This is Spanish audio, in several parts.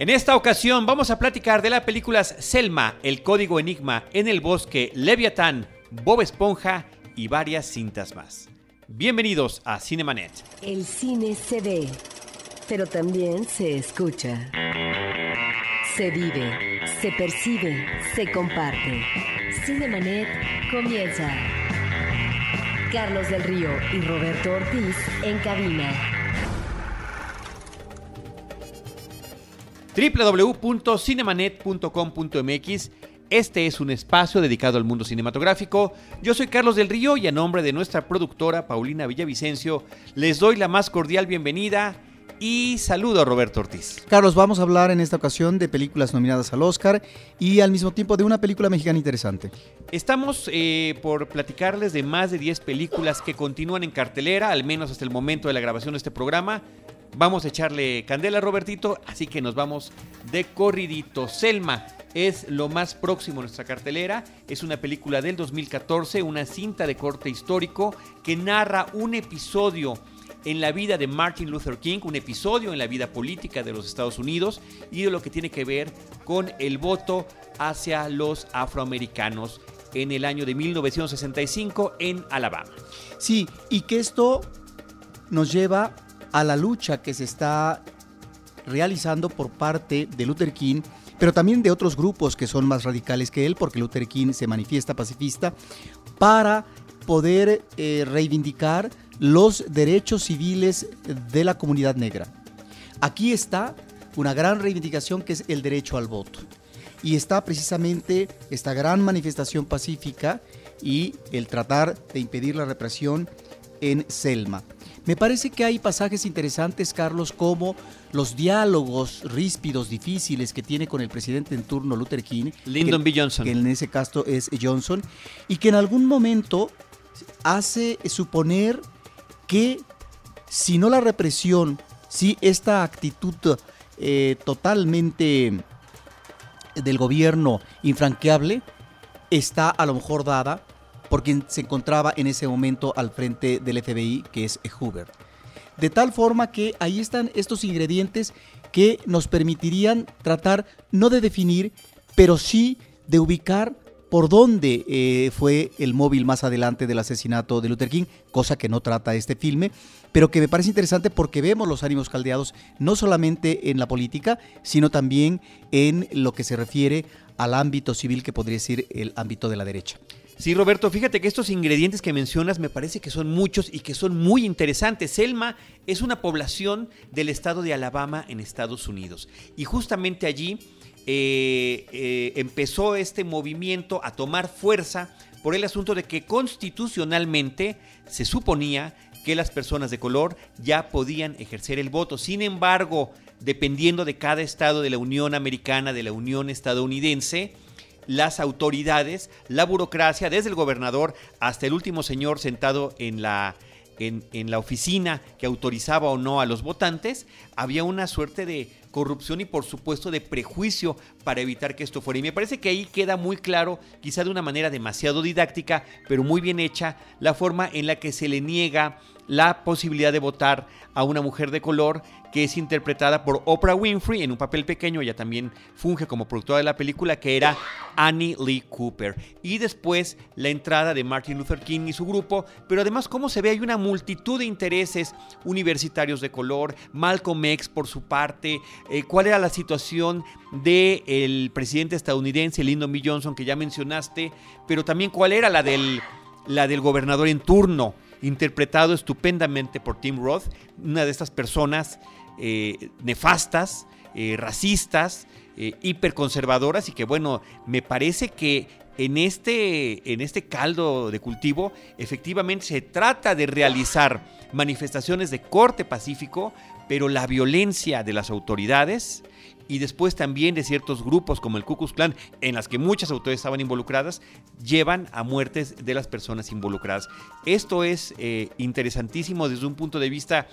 En esta ocasión vamos a platicar de las películas Selma, El Código Enigma, En el Bosque, Leviatán, Bob Esponja y varias cintas más. Bienvenidos a Cinemanet. El cine se ve, pero también se escucha. Se vive, se percibe, se comparte. Cinemanet comienza. Carlos del Río y Roberto Ortiz en cabina. www.cinemanet.com.mx este es un espacio dedicado al mundo cinematográfico. Yo soy Carlos del Río y a nombre de nuestra productora Paulina Villavicencio les doy la más cordial bienvenida y saludo a Roberto Ortiz. Carlos, vamos a hablar en esta ocasión de películas nominadas al Oscar y al mismo tiempo de una película mexicana interesante. Estamos eh, por platicarles de más de 10 películas que continúan en cartelera, al menos hasta el momento de la grabación de este programa. Vamos a echarle candela, Robertito, así que nos vamos de corridito. Selma es lo más próximo a nuestra cartelera. Es una película del 2014, una cinta de corte histórico que narra un episodio en la vida de Martin Luther King, un episodio en la vida política de los Estados Unidos y de lo que tiene que ver con el voto hacia los afroamericanos en el año de 1965 en Alabama. Sí, y que esto nos lleva a la lucha que se está realizando por parte de Luther King, pero también de otros grupos que son más radicales que él, porque Luther King se manifiesta pacifista, para poder eh, reivindicar los derechos civiles de la comunidad negra. Aquí está una gran reivindicación que es el derecho al voto. Y está precisamente esta gran manifestación pacífica y el tratar de impedir la represión en Selma. Me parece que hay pasajes interesantes, Carlos, como los diálogos ríspidos, difíciles que tiene con el presidente en turno, Luther King. Lyndon B. Johnson. Que en ese caso es Johnson. Y que en algún momento hace suponer que si no la represión, si esta actitud eh, totalmente del gobierno infranqueable está a lo mejor dada por quien se encontraba en ese momento al frente del FBI, que es Hoover. De tal forma que ahí están estos ingredientes que nos permitirían tratar no de definir, pero sí de ubicar por dónde eh, fue el móvil más adelante del asesinato de Luther King, cosa que no trata este filme, pero que me parece interesante porque vemos los ánimos caldeados no solamente en la política, sino también en lo que se refiere al ámbito civil que podría ser el ámbito de la derecha. Sí, Roberto, fíjate que estos ingredientes que mencionas me parece que son muchos y que son muy interesantes. Selma es una población del estado de Alabama en Estados Unidos y justamente allí eh, eh, empezó este movimiento a tomar fuerza por el asunto de que constitucionalmente se suponía que las personas de color ya podían ejercer el voto. Sin embargo, dependiendo de cada estado de la Unión Americana, de la Unión estadounidense, las autoridades, la burocracia, desde el gobernador hasta el último señor sentado en la, en, en, la oficina que autorizaba o no a los votantes, había una suerte de corrupción y por supuesto de prejuicio para evitar que esto fuera. Y me parece que ahí queda muy claro, quizá de una manera demasiado didáctica, pero muy bien hecha, la forma en la que se le niega la posibilidad de votar a una mujer de color que es interpretada por Oprah Winfrey en un papel pequeño, ella también funge como productora de la película, que era Annie Lee Cooper. Y después la entrada de Martin Luther King y su grupo, pero además como se ve hay una multitud de intereses universitarios de color, Malcolm X por su parte, eh, cuál era la situación del el presidente estadounidense Lyndon B. Johnson que ya mencionaste, pero también cuál era la del, la del gobernador en turno interpretado estupendamente por Tim Roth, una de estas personas eh, nefastas, eh, racistas, hiperconservadoras y que bueno, me parece que en este, en este caldo de cultivo efectivamente se trata de realizar manifestaciones de corte pacífico, pero la violencia de las autoridades y después también de ciertos grupos como el Ku Klux Klan, en las que muchas autoridades estaban involucradas, llevan a muertes de las personas involucradas. Esto es eh, interesantísimo desde un punto de vista,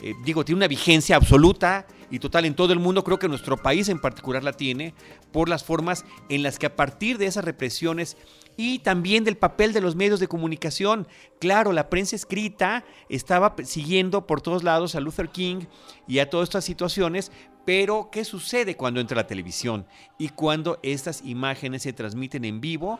eh, digo, tiene una vigencia absoluta y total en todo el mundo, creo que nuestro país en particular la tiene, por las formas en las que a partir de esas represiones y también del papel de los medios de comunicación. Claro, la prensa escrita estaba siguiendo por todos lados a Luther King y a todas estas situaciones, pero ¿qué sucede cuando entra la televisión y cuando estas imágenes se transmiten en vivo?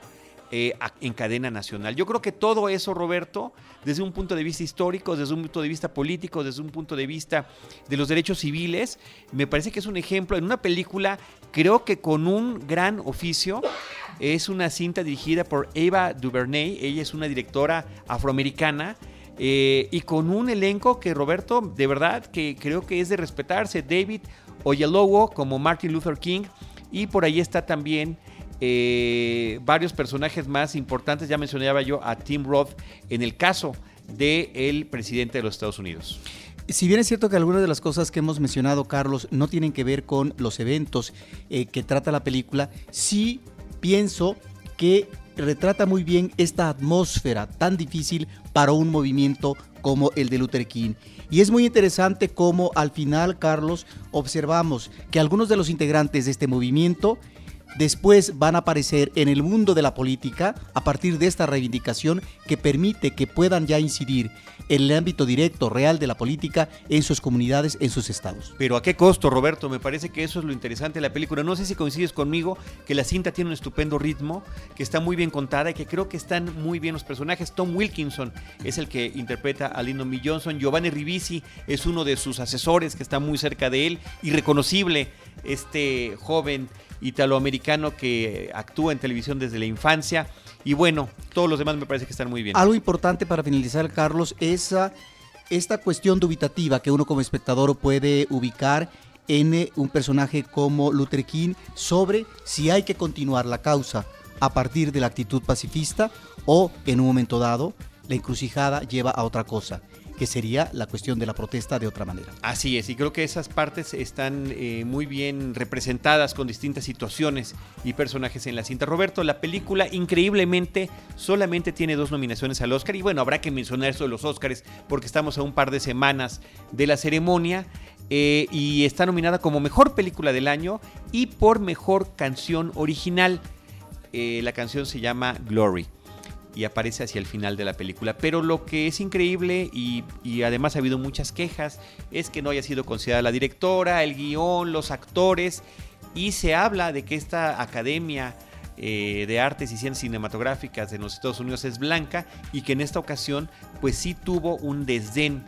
Eh, en cadena nacional. Yo creo que todo eso, Roberto, desde un punto de vista histórico, desde un punto de vista político, desde un punto de vista de los derechos civiles, me parece que es un ejemplo en una película, creo que con un gran oficio. Es una cinta dirigida por Eva DuVernay, ella es una directora afroamericana. Eh, y con un elenco que Roberto, de verdad, que creo que es de respetarse. David Oyelowo como Martin Luther King. Y por ahí está también eh, varios personajes más importantes. Ya mencionaba yo a Tim Roth en el caso del el presidente de los Estados Unidos. Si bien es cierto que algunas de las cosas que hemos mencionado, Carlos, no tienen que ver con los eventos eh, que trata la película, sí pienso que retrata muy bien esta atmósfera tan difícil para un movimiento como el de Luther King. Y es muy interesante cómo al final, Carlos, observamos que algunos de los integrantes de este movimiento después van a aparecer en el mundo de la política a partir de esta reivindicación que permite que puedan ya incidir en el ámbito directo, real de la política en sus comunidades, en sus estados. Pero ¿a qué costo, Roberto? Me parece que eso es lo interesante de la película. No sé si coincides conmigo que la cinta tiene un estupendo ritmo, que está muy bien contada y que creo que están muy bien los personajes. Tom Wilkinson es el que interpreta a Lyndon B. Johnson. Giovanni Ribisi es uno de sus asesores que está muy cerca de él, irreconocible este joven italoamericano que actúa en televisión desde la infancia. Y bueno, todos los demás me parece que están muy bien. Algo importante para finalizar, Carlos, es esta cuestión dubitativa que uno como espectador puede ubicar en eh, un personaje como Luther King sobre si hay que continuar la causa a partir de la actitud pacifista o en un momento dado la encrucijada lleva a otra cosa que sería la cuestión de la protesta de otra manera. Así es, y creo que esas partes están eh, muy bien representadas con distintas situaciones y personajes en la cinta. Roberto, la película increíblemente solamente tiene dos nominaciones al Oscar y bueno, habrá que mencionar eso de los Oscars porque estamos a un par de semanas de la ceremonia. Eh, y está nominada como mejor película del año y por mejor canción original. Eh, la canción se llama Glory y aparece hacia el final de la película. Pero lo que es increíble y, además ha habido muchas quejas es que no haya sido considerada la directora, el guion, los actores y se habla de que esta academia eh, de artes y ciencias cinematográficas de los Estados Unidos es blanca y que en esta ocasión pues sí tuvo un desdén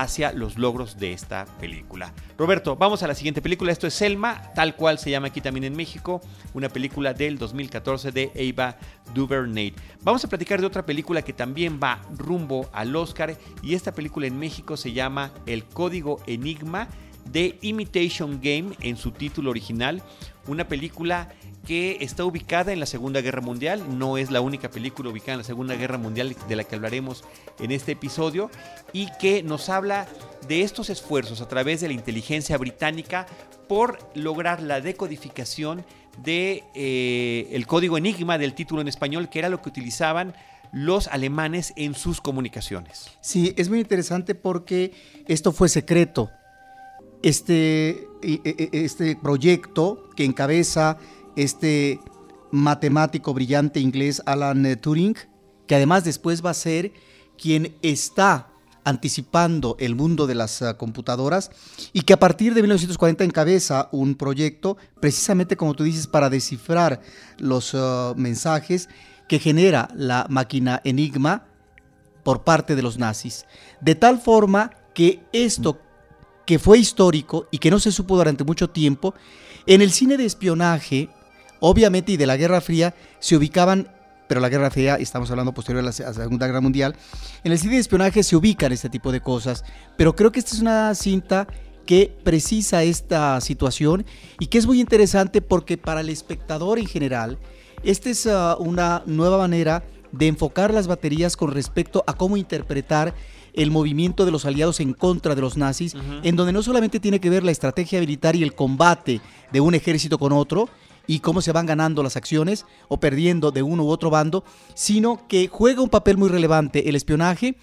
hacia los logros de esta película. Roberto, vamos a la siguiente película. Esto es Selma, tal cual se llama aquí también en México, una película del 2014 de Ava DuVernay. Vamos a platicar de otra película que también va rumbo al Oscar y esta película en México se llama El Código Enigma de Imitation Game en su título original, una película que está ubicada en la Segunda Guerra Mundial, no es la única película ubicada en la Segunda Guerra Mundial de la que hablaremos en este episodio, y que nos habla de estos esfuerzos a través de la inteligencia británica por lograr la decodificación de eh, el código enigma del título en español, que era lo que utilizaban los alemanes en sus comunicaciones. Sí, es muy interesante porque esto fue secreto. Este, este proyecto que encabeza este matemático brillante inglés Alan eh, Turing, que además después va a ser quien está anticipando el mundo de las eh, computadoras y que a partir de 1940 encabeza un proyecto precisamente como tú dices para descifrar los eh, mensajes que genera la máquina Enigma por parte de los nazis. De tal forma que esto que fue histórico y que no se supo durante mucho tiempo, en el cine de espionaje Obviamente, y de la Guerra Fría se ubicaban, pero la Guerra Fría, estamos hablando posterior a la Segunda Guerra Mundial, en el cine de espionaje se ubican este tipo de cosas, pero creo que esta es una cinta que precisa esta situación y que es muy interesante porque para el espectador en general, esta es ah, una nueva manera de enfocar las baterías con respecto a cómo interpretar el movimiento de los aliados en contra de los nazis, en donde no solamente tiene que ver la estrategia militar y el combate de un ejército con otro, y cómo se van ganando las acciones o perdiendo de uno u otro bando, sino que juega un papel muy relevante el espionaje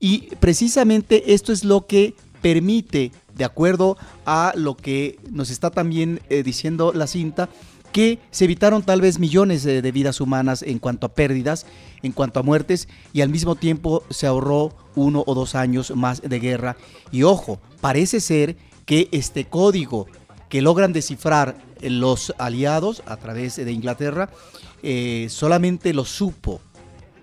y precisamente esto es lo que permite, de acuerdo a lo que nos está también eh, diciendo la cinta, que se evitaron tal vez millones de, vidas humanas en cuanto a pérdidas, en cuanto a muertes, y al mismo tiempo se ahorró uno o dos años más de guerra. Y ojo, parece ser que este código que logran descifrar los aliados a través de Inglaterra, eh, solamente lo supo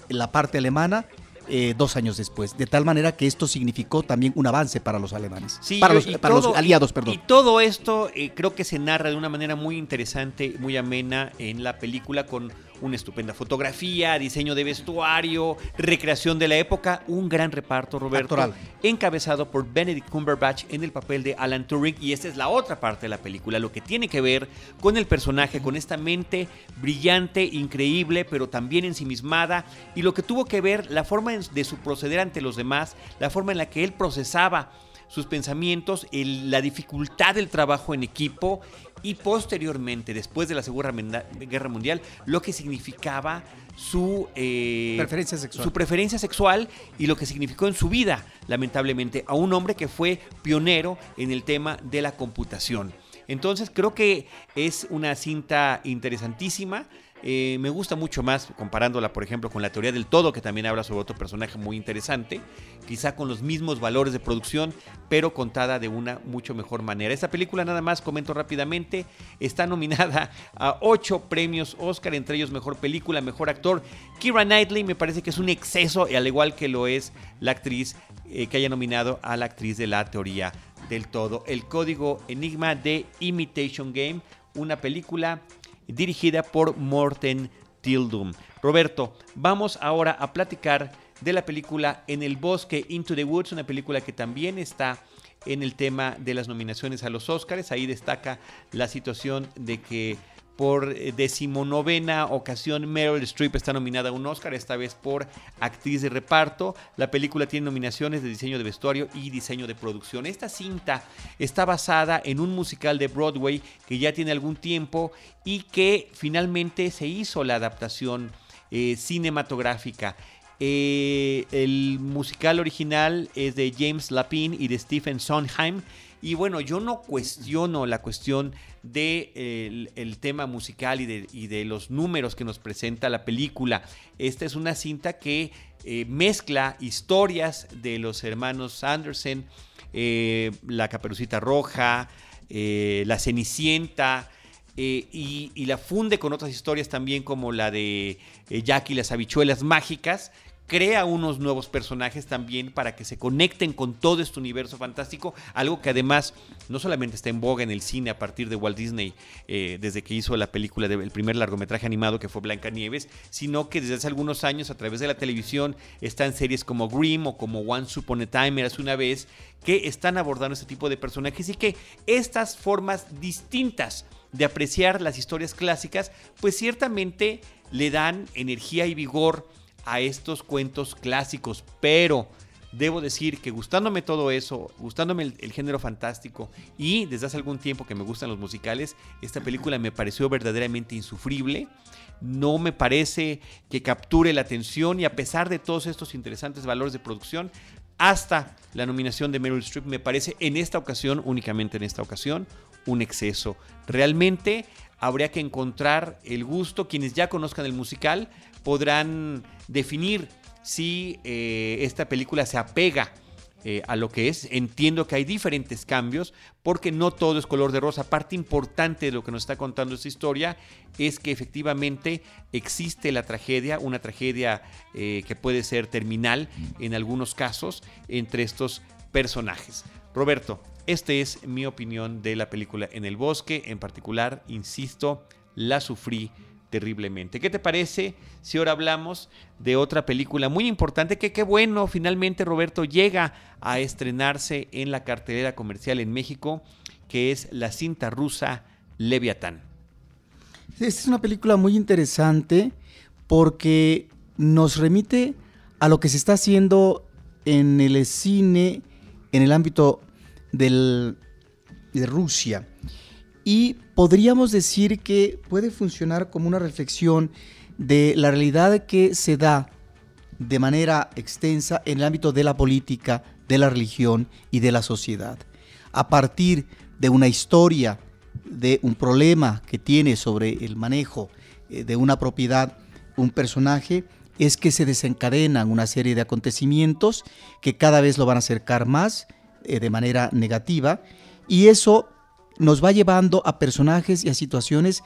la parte alemana eh, dos años después, de tal manera que esto significó también un avance para los alemanes, Sí, para, los, para los aliados, perdón. Y todo esto eh, creo que se narra de una manera muy interesante, muy amena en la película con una estupenda fotografía, diseño de vestuario, recreación de la época, un gran reparto, Roberto, Actoral. encabezado por Benedict Cumberbatch en el papel de Alan Turing y esta es la otra parte de la película, lo que tiene que ver con el personaje, con esta mente brillante, increíble, pero también ensimismada y lo que tuvo que ver la forma de su proceder ante los demás, la forma en la que él procesaba sus pensamientos, el- la dificultad del trabajo en equipo y posteriormente, después de la Segunda Guerra Mundial, lo que significaba su eh, Preferencia sexual. su preferencia sexual y lo que significó en su vida, lamentablemente, a un hombre que fue pionero en el tema de la computación. Entonces creo que es una cinta interesantísima. Eh, me gusta mucho más comparándola, por ejemplo, con la teoría del todo, que también habla sobre otro personaje muy interesante, quizá con los mismos valores de producción, pero contada de una mucho mejor manera. Esta película, nada más comento rápidamente, está nominada a ocho premios Oscar, entre ellos mejor película, mejor actor. Kira Knightley me parece que es un exceso, y al igual que lo es la actriz eh, que haya nominado a la actriz de la teoría del todo. El código Enigma de Imitation Game, una película dirigida por Morten Tildum. Roberto, vamos ahora a platicar de la película En el bosque Into the Woods, una película que también está en el tema de las nominaciones a los Oscars. Ahí destaca la situación de que por eh, decimonovena ocasión Meryl Streep está nominada a un Oscar, esta vez por actriz de reparto. La película tiene nominaciones de diseño de vestuario y diseño de producción. Esta cinta está basada en un musical de Broadway que ya tiene algún tiempo y que finalmente se hizo la adaptación eh, cinematográfica. Eh, el musical original es de James Lapine y de Stephen Sondheim. Y bueno, yo no cuestiono la cuestión del de el, el tema musical y de, los números que nos presenta la película. Esta es una cinta que eh, mezcla historias de los hermanos Anderson, eh, La Caperucita Roja, eh, La Cenicienta, eh, y, y, la funde con otras historias también como la de eh, Jack y las habichuelas mágicas. Crea unos nuevos personajes también para que se conecten con todo este universo fantástico, algo que además no solamente está en boga en el cine a partir de Walt Disney, eh, desde que hizo la película del primer largometraje animado que fue Blancanieves, sino que desde hace algunos años a través de la televisión están series como Grimm o como Once Upon a Time, Eras una vez, que están abordando este tipo de personajes y que estas formas distintas de apreciar las historias clásicas, pues ciertamente le dan energía y vigor a estos cuentos clásicos, pero debo decir que gustándome todo eso, gustándome el, género fantástico y desde hace algún tiempo que me gustan los musicales, esta película me pareció verdaderamente insufrible. No me parece que capture la atención y a pesar de todos estos interesantes valores de producción, hasta la nominación de Meryl Streep me parece en esta ocasión, únicamente en esta ocasión, un exceso. Realmente habría que encontrar el gusto. Quienes ya conozcan el musical podrán definir si eh, esta película se apega eh, a lo que es. Entiendo que hay diferentes cambios porque no todo es color de rosa. Parte importante de lo que nos está contando esta historia es que efectivamente existe la tragedia, una tragedia eh, que puede ser terminal en algunos casos entre estos personajes. Roberto, esta es mi opinión de la película En el Bosque. En particular, insisto, la sufrí terriblemente. ¿Qué te parece si ahora hablamos de otra película muy importante que qué bueno, finalmente Roberto llega a estrenarse en la cartelera comercial en México, que es la cinta rusa Leviatán? Esta es una película muy interesante porque nos remite a lo que se está haciendo en el cine en el ámbito de Rusia. Y podríamos decir que puede funcionar como una reflexión de la realidad que se da de manera extensa en el ámbito de la política de la religión y de la sociedad. A partir de una historia, de un problema que tiene sobre el manejo eh, de una propiedad un personaje, es que se desencadenan una serie de acontecimientos que cada vez lo van a acercar más eh, de manera negativa y eso nos va llevando a personajes y a situaciones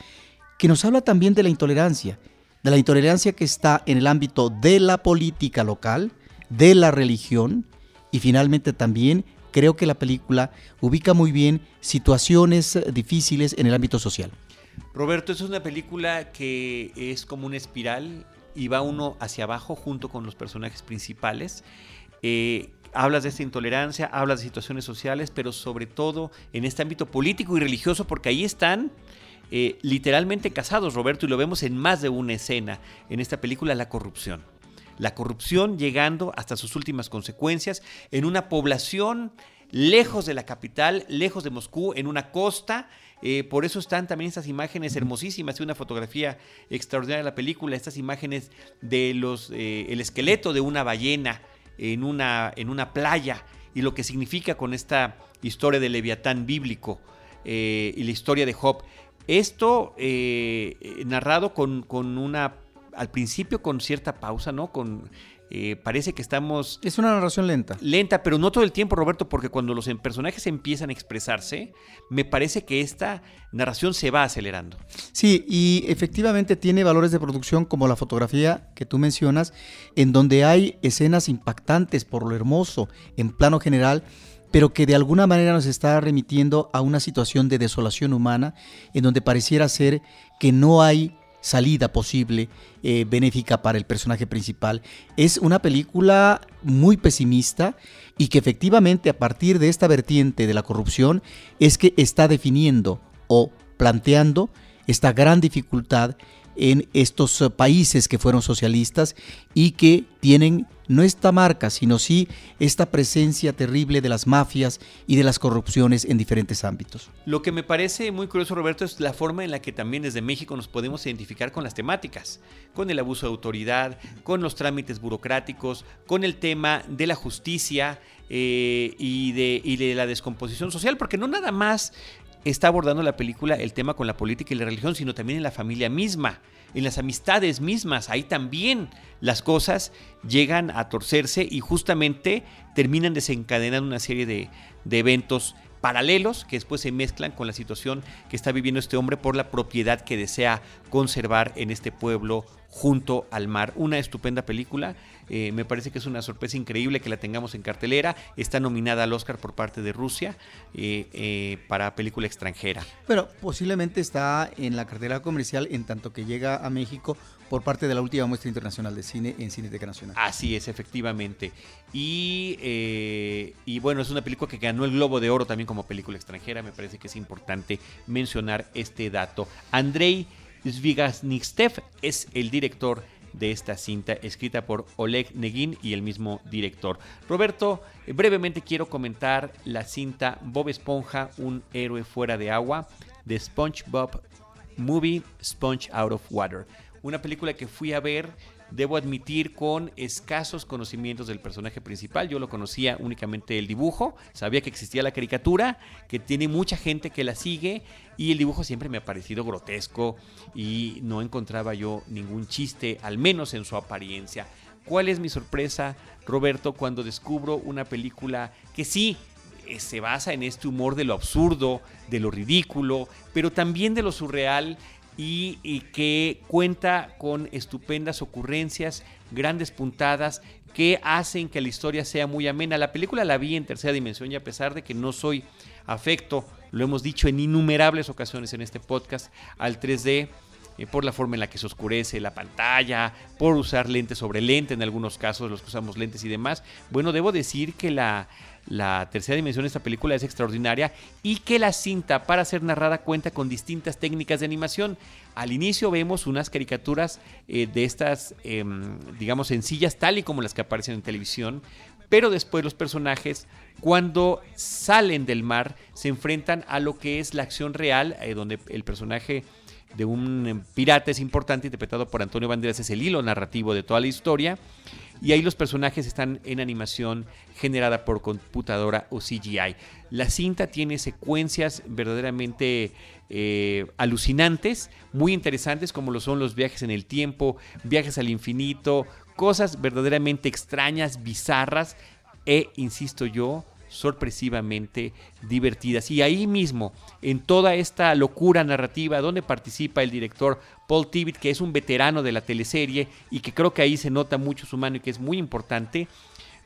que nos habla también de la intolerancia, de la intolerancia que está en el ámbito de la política local, de la religión y finalmente también creo que la película ubica muy bien situaciones difíciles en el ámbito social. Roberto, es una película que es como una espiral y va uno hacia abajo junto con los personajes principales. Eh, hablas de esta intolerancia, hablas de situaciones sociales, pero sobre todo en este ámbito político y religioso, porque ahí están eh, literalmente casados, Roberto, y lo vemos en más de una escena en esta película, la corrupción. La corrupción llegando hasta sus últimas consecuencias en una población lejos de la capital, lejos de Moscú, en una costa. Eh, por eso están también estas imágenes hermosísimas, y una fotografía extraordinaria de la película, estas imágenes de los, eh, el esqueleto de una ballena en una, en una playa y lo que significa con esta historia del leviatán bíblico eh, y la historia de Job. Esto narrado con, con una al principio con cierta pausa, ¿no? Con eh, parece que estamos... Es una narración lenta. Lenta, pero no todo el tiempo, Roberto, porque cuando los personajes empiezan a expresarse, me parece que esta narración se va acelerando. Sí, y efectivamente tiene valores de producción como la fotografía que tú mencionas, en donde hay escenas impactantes por lo hermoso, en plano general, pero que de alguna manera nos está remitiendo a una situación de desolación humana, en donde pareciera ser que no hay salida posible eh, benéfica para el personaje principal. Es una película muy pesimista y que efectivamente a partir de esta vertiente de la corrupción es que está definiendo o planteando esta gran dificultad en estos eh, países que fueron socialistas y que tienen no esta marca, sino sí esta presencia terrible de las mafias y de las corrupciones en diferentes ámbitos. Lo que me parece muy curioso, Roberto, es la forma en la que también desde México nos podemos identificar con las temáticas, con el abuso de autoridad, con los trámites burocráticos, con el tema de la justicia eh, y, de, y de la descomposición social, porque no nada más está abordando la película el tema con la política y la religión, sino también en la familia misma en las amistades mismas. Ahí también las cosas llegan a torcerse y justamente terminan desencadenando una serie de, de eventos paralelos que después se mezclan con la situación que está viviendo este hombre por la propiedad que desea conservar en este pueblo junto al mar. Una estupenda película eh, me parece que es una sorpresa increíble que la tengamos en cartelera. Está nominada al Oscar por parte de Rusia eh, eh, para película extranjera. Pero posiblemente está en la cartelera comercial en tanto que llega a México por parte de la última muestra internacional de cine en Cineteca Nacional. Así es, efectivamente. Y, y bueno, es una película que ganó el Globo de Oro también como película extranjera. Me parece que es importante mencionar este dato. Andrei Zvigasnikstev es el director de esta cinta escrita por Oleg Negin y el mismo director. Roberto, brevemente quiero comentar la cinta Bob Esponja, un héroe fuera de agua, de SpongeBob Movie Sponge Out of Water. Una película que fui a ver debo admitir, con escasos conocimientos del personaje principal. Yo lo conocía únicamente el dibujo, sabía que existía la caricatura, que tiene mucha gente que la sigue y el dibujo siempre me ha parecido grotesco y no encontraba yo ningún chiste, al menos en su apariencia. ¿Cuál es mi sorpresa, Roberto, cuando descubro una película que sí eh, se basa en este humor de lo absurdo, de lo ridículo, pero también de lo surreal y, que cuenta con estupendas ocurrencias, grandes puntadas que hacen que la historia sea muy amena. La película la vi en tercera dimensión y a pesar de que no soy afecto, lo hemos dicho en innumerables ocasiones en este podcast, al 3D, eh, por la forma en la que se oscurece la pantalla, por usar lente sobre lente en algunos casos, los que usamos lentes y demás. Bueno, debo decir que la, la tercera dimensión de esta película es extraordinaria y que la cinta para ser narrada cuenta con distintas técnicas de animación. Al inicio vemos unas caricaturas eh, de estas, em, digamos, sencillas, tal y como las que aparecen en televisión, pero después los personajes, cuando salen del mar, se enfrentan a lo que es la acción real, eh, donde el personaje de un pirata es importante, interpretado por Antonio Banderas, es el hilo narrativo de toda la historia y ahí los personajes están en animación generada por computadora o CGI. La cinta tiene secuencias verdaderamente eh, alucinantes, muy interesantes como lo son los viajes en el tiempo, viajes al infinito, cosas verdaderamente extrañas, bizarras e, insisto yo, sorpresivamente divertidas. Y ahí mismo, en toda esta locura narrativa, donde participa el director Paul Tibbitt, que es un veterano de la teleserie y que creo que ahí se nota mucho su mano y que es muy importante,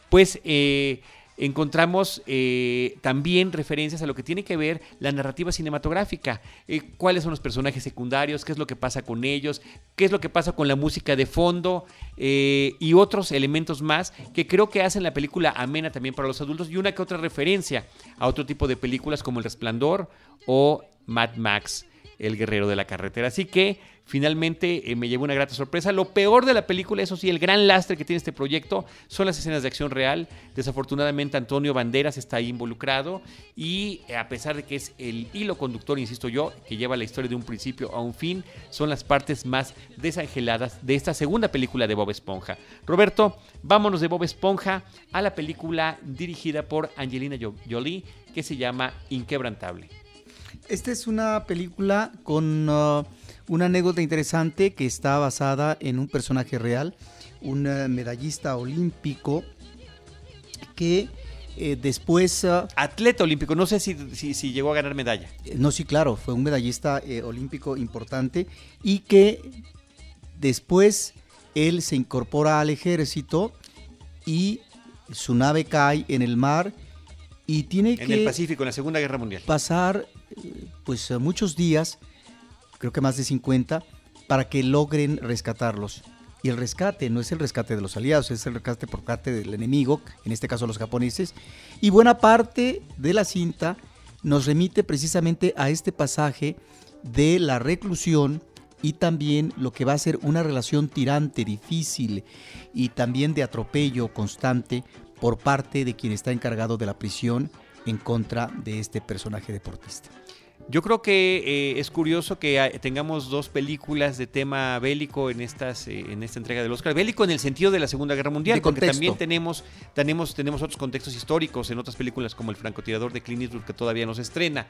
pues eh, encontramos eh, también referencias a lo que tiene que ver la narrativa cinematográfica, eh, cuáles son los personajes secundarios, qué es lo que pasa con ellos, qué es lo que pasa con la música de fondo eh, y otros elementos más que creo que hacen la película amena también para los adultos y una que otra referencia a otro tipo de películas como El Resplandor o Mad Max, El Guerrero de la Carretera. Así que Finalmente eh, me llevó una grata sorpresa. Lo peor de la película, eso sí, el gran lastre que tiene este proyecto son las escenas de acción real. Desafortunadamente Antonio Banderas está ahí involucrado y eh, a pesar de que es el hilo conductor, insisto yo, que lleva la historia de un principio a un fin, son las partes más desangeladas de esta segunda película de Bob Esponja. Roberto, vámonos de Bob Esponja a la película dirigida por Angelina Jolie que se llama Inquebrantable. Esta es una película con... Uh, una anécdota interesante que está basada en un personaje real, un eh, medallista olímpico que eh, después... Ah, Atleta olímpico, no sé si, si, llegó a ganar medalla. Eh, no, sí, claro, fue un medallista olímpico importante y que después él se incorpora al ejército y su nave cae en el mar y tiene que... En el Pacífico, en la Segunda Guerra Mundial. Pasar pues muchos días creo que más de 50, para que logren rescatarlos. Y el rescate no es el rescate de los aliados, es el rescate por parte del enemigo, en este caso los japoneses. Y buena parte de la cinta nos remite precisamente a este pasaje de la reclusión y también lo que va a ser una relación tirante, difícil y también de atropello constante por parte de quien está encargado de la prisión en contra de este personaje deportista. Yo creo que eh, es curioso que tengamos dos películas de tema bélico en estas eh, en esta entrega del Oscar. Bélico en el sentido de la Segunda Guerra Mundial, porque también tenemos, tenemos, tenemos otros contextos históricos en otras películas como El francotirador de Clint Eastwood que todavía no se estrena.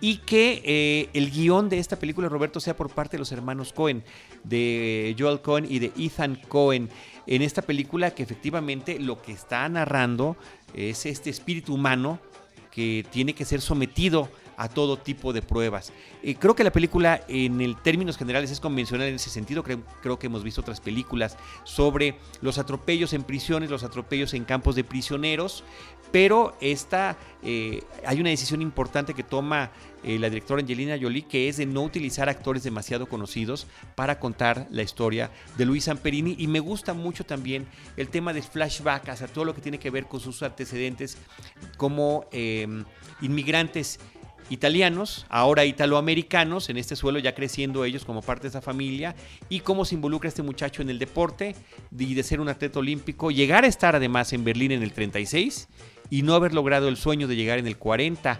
Y que eh, el guion de esta película, Roberto, sea por parte de los hermanos Cohen, de Joel Cohen y de Ethan Cohen. En esta película que efectivamente lo que está narrando es este espíritu humano que tiene que ser sometido a todo tipo de pruebas. Eh, creo que la película en términos generales es convencional en ese sentido. Creo, que hemos visto otras películas sobre los atropellos en prisiones, los atropellos en campos de prisioneros, pero esta eh, hay una decisión importante que toma eh, la directora Angelina Jolie, que es de no utilizar actores demasiado conocidos para contar la historia de Luis Amperini. Y me gusta mucho también el tema de flashback, hacia todo lo que tiene que ver con sus antecedentes como inmigrantes italianos, ahora italoamericanos, en este suelo ya creciendo ellos como parte de esa familia, y cómo se involucra este muchacho en el deporte y de ser un atleta olímpico, llegar a estar además en Berlín en el 36 y no haber logrado el sueño de llegar en el 40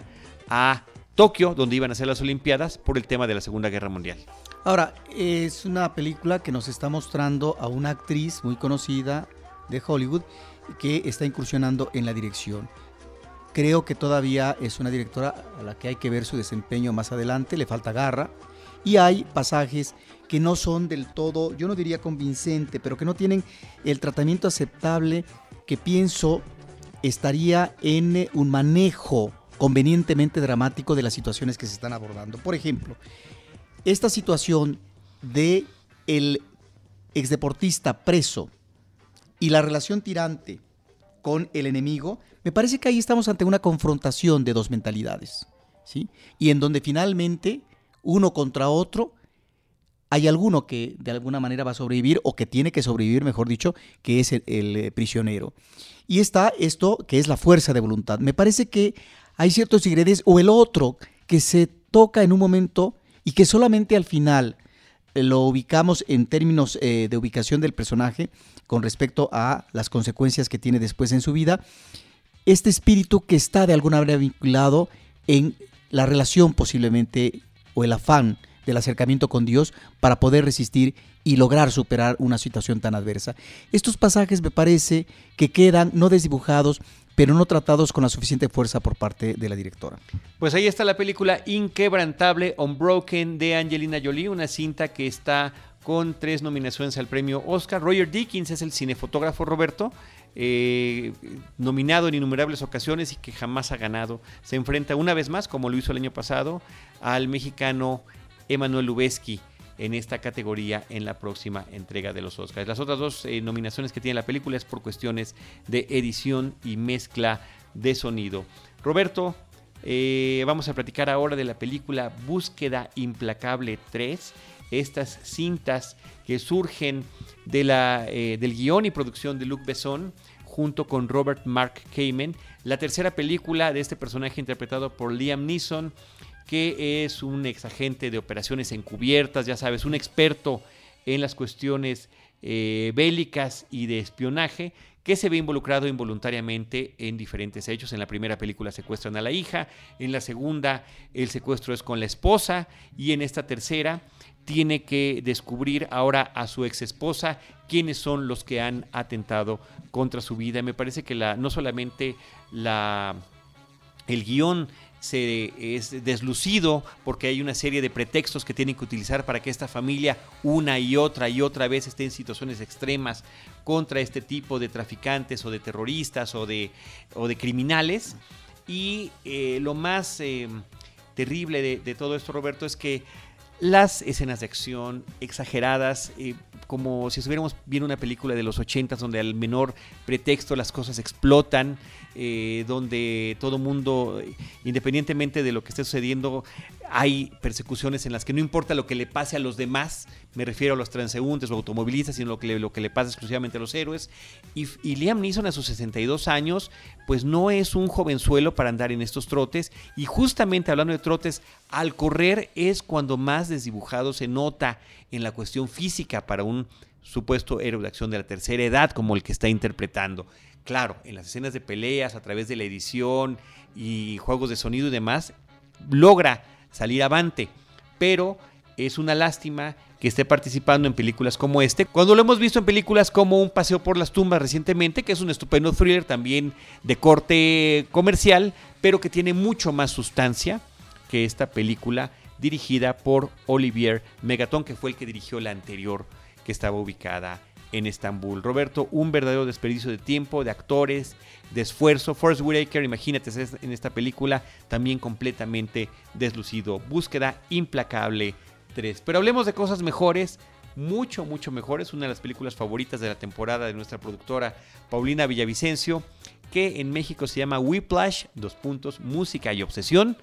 a Tokio, donde iban a ser las Olimpiadas, por el tema de la Segunda Guerra Mundial. Ahora, es una película que nos está mostrando a una actriz muy conocida de Hollywood que está incursionando en la dirección. Creo que todavía es una directora a la que hay que ver su desempeño más adelante, le falta garra. Y hay pasajes que no son del todo, yo no diría convincente, pero que no tienen el tratamiento aceptable que pienso estaría en un manejo convenientemente dramático de las situaciones que se están abordando. Por ejemplo, esta situación de el exdeportista preso y la relación tirante con el enemigo me parece que ahí estamos ante una confrontación de dos mentalidades, ¿sí? Y en donde finalmente uno contra otro hay alguno que de alguna manera va a sobrevivir o que tiene que sobrevivir, mejor dicho, que es el, eh, prisionero. Y está esto que es la fuerza de voluntad. Me parece que hay ciertos ingredientes o el otro que se toca en un momento y que solamente al final lo ubicamos en términos eh, de ubicación del personaje con respecto a las consecuencias que tiene después en su vida este espíritu que está de alguna manera vinculado en la relación posiblemente o el afán del acercamiento con Dios para poder resistir y lograr superar una situación tan adversa. Estos pasajes me parece que quedan no desdibujados, pero no tratados con la suficiente fuerza por parte de la directora. Pues ahí está la película Inquebrantable, Unbroken de Angelina Jolie, una cinta que está con tres nominaciones al premio Oscar. Roger Dickens es el cinefotógrafo Roberto, eh, nominado en innumerables ocasiones y que jamás ha ganado. Se enfrenta una vez más, como lo hizo el año pasado, al mexicano Emanuel Lubezki en esta categoría en la próxima entrega de los Oscars. Las otras dos eh, nominaciones que tiene la película es por cuestiones de edición y mezcla de sonido. Roberto, eh, vamos a platicar ahora de la película Búsqueda Implacable 3 estas cintas que surgen de la, eh, del guion y producción de Luc Besson junto con Robert Mark Kamen. La tercera película de este personaje interpretado por Liam Neeson, que es un ex agente de operaciones encubiertas, ya sabes, un experto en las cuestiones eh, bélicas y de espionaje, que se ve involucrado involuntariamente en diferentes hechos. En la primera película secuestran a la hija, en la segunda el secuestro es con la esposa y en esta tercera tiene que descubrir ahora a su ex esposa quiénes son los que han atentado contra su vida. Me parece que la, no solamente la, el guion se es deslucido porque hay una serie de pretextos que tienen que utilizar para que esta familia una y otra y otra vez esté en situaciones extremas contra este tipo de traficantes o de terroristas o de, o de criminales. Y eh, lo más eh, terrible de, todo esto, Roberto, es que las escenas de acción exageradas, eh, como si estuviéramos viendo una película de los 80 donde al menor pretexto las cosas explotan, eh, donde todo mundo, independientemente de lo que esté sucediendo, hay persecuciones en las que no importa lo que le pase a los demás, me refiero a los transeúntes o automovilistas, sino lo que le, lo que le pasa exclusivamente a los héroes. Y, y, Liam Neeson a sus 62 años, pues no es un jovenzuelo para andar en estos trotes. Y justamente hablando de trotes, al correr es cuando más desdibujado se nota en la cuestión física para un supuesto héroe de acción de la tercera edad como el que está interpretando. Claro, en las escenas de peleas, a través de la edición y juegos de sonido y demás, logra salir avante. Pero es una lástima que esté participando en películas como este, cuando lo hemos visto en películas como Un paseo por las tumbas recientemente, que es un estupendo thriller también de corte comercial, pero que tiene mucho más sustancia que esta película dirigida por Olivier Megaton, que fue el que dirigió la anterior que estaba ubicada en Estambul. Roberto, un verdadero desperdicio de tiempo, de actores, de esfuerzo. Forrest Whitaker, imagínate en esta película, también completamente deslucido. Búsqueda implacable 3. Pero hablemos de cosas mejores, mucho, mucho mejores. Una de las películas favoritas de la temporada de nuestra productora Paulina Villavicencio, que en México se llama Whiplash, dos puntos, música y obsesión.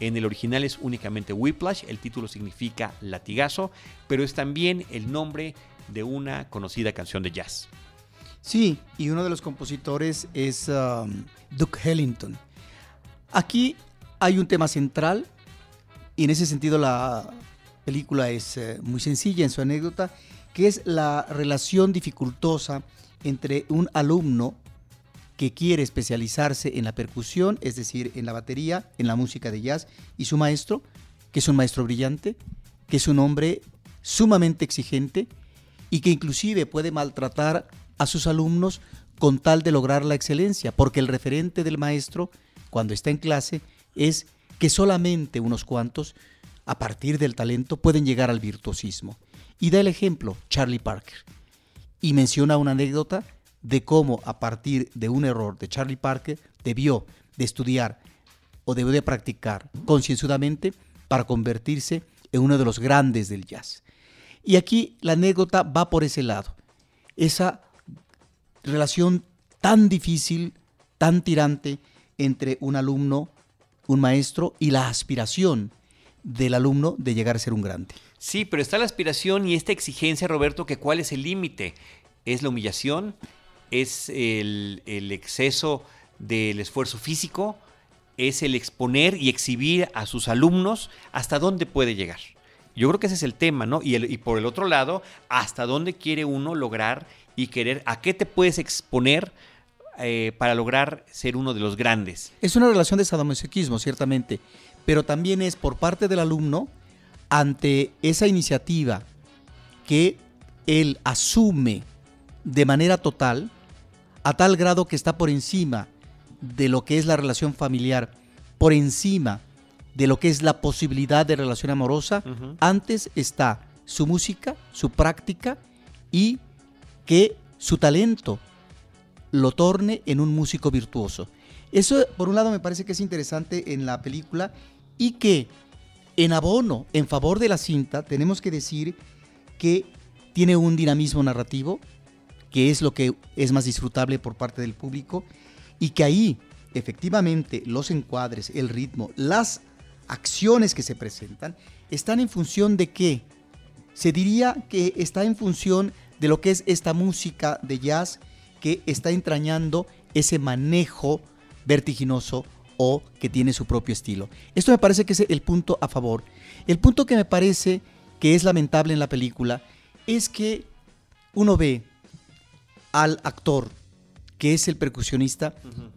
En el original es únicamente Whiplash, el título significa latigazo, pero es también el nombre de una conocida canción de jazz. Sí, y uno de los compositores es um, Duke Ellington. Aquí hay un tema central y en ese sentido la película es eh, muy sencilla en su anécdota, que es la relación dificultosa entre un alumno que quiere especializarse en la percusión, es decir, en la batería, en la música de jazz, y su maestro, que es un maestro brillante, que es un hombre sumamente exigente y que inclusive puede maltratar a sus alumnos con tal de lograr la excelencia, porque el referente del maestro, cuando está en clase, es que solamente unos cuantos, a partir del talento, pueden llegar al virtuosismo. Y da el ejemplo, Charlie Parker. Y menciona una anécdota de cómo a partir de un error de Charlie Parker debió de estudiar o debió de practicar concienzudamente para convertirse en uno de los grandes del jazz. Y aquí la anécdota va por ese lado. Esa relación tan difícil, tan tirante entre un alumno, un maestro y la aspiración del alumno de llegar a ser un grande. Sí, pero está la aspiración y esta exigencia, Roberto, que cuál es el límite. ¿Es la humillación? ¿Es el, el exceso del esfuerzo físico? ¿Es el exponer y exhibir a sus alumnos? ¿Hasta dónde puede llegar? Yo creo que ese es el tema, ¿no? Y, por el otro lado, ¿hasta dónde quiere uno lograr y querer? ¿A qué te puedes exponer eh, para lograr ser uno de los grandes? Es una relación de sadomasoquismo, ciertamente, pero también es por parte del alumno ante esa iniciativa que él asume de manera total, a tal grado que está por encima de lo que es la relación familiar, por encima de lo que es la posibilidad de relación amorosa, antes está su música, su práctica y que su talento lo torne en un músico virtuoso. Eso, por un lado, me parece que es interesante en la película y que en abono, en favor de la cinta, tenemos que decir que tiene un dinamismo narrativo, que es lo que es más disfrutable por parte del público, y que ahí, efectivamente, los encuadres, el ritmo, las acciones que se presentan, están en función de qué? Se diría que está en función de lo que es esta música de jazz que está entrañando ese manejo vertiginoso o que tiene su propio estilo. Esto me parece que es el punto a favor. El punto que me parece que es lamentable en la película es que uno ve al actor que es el percusionista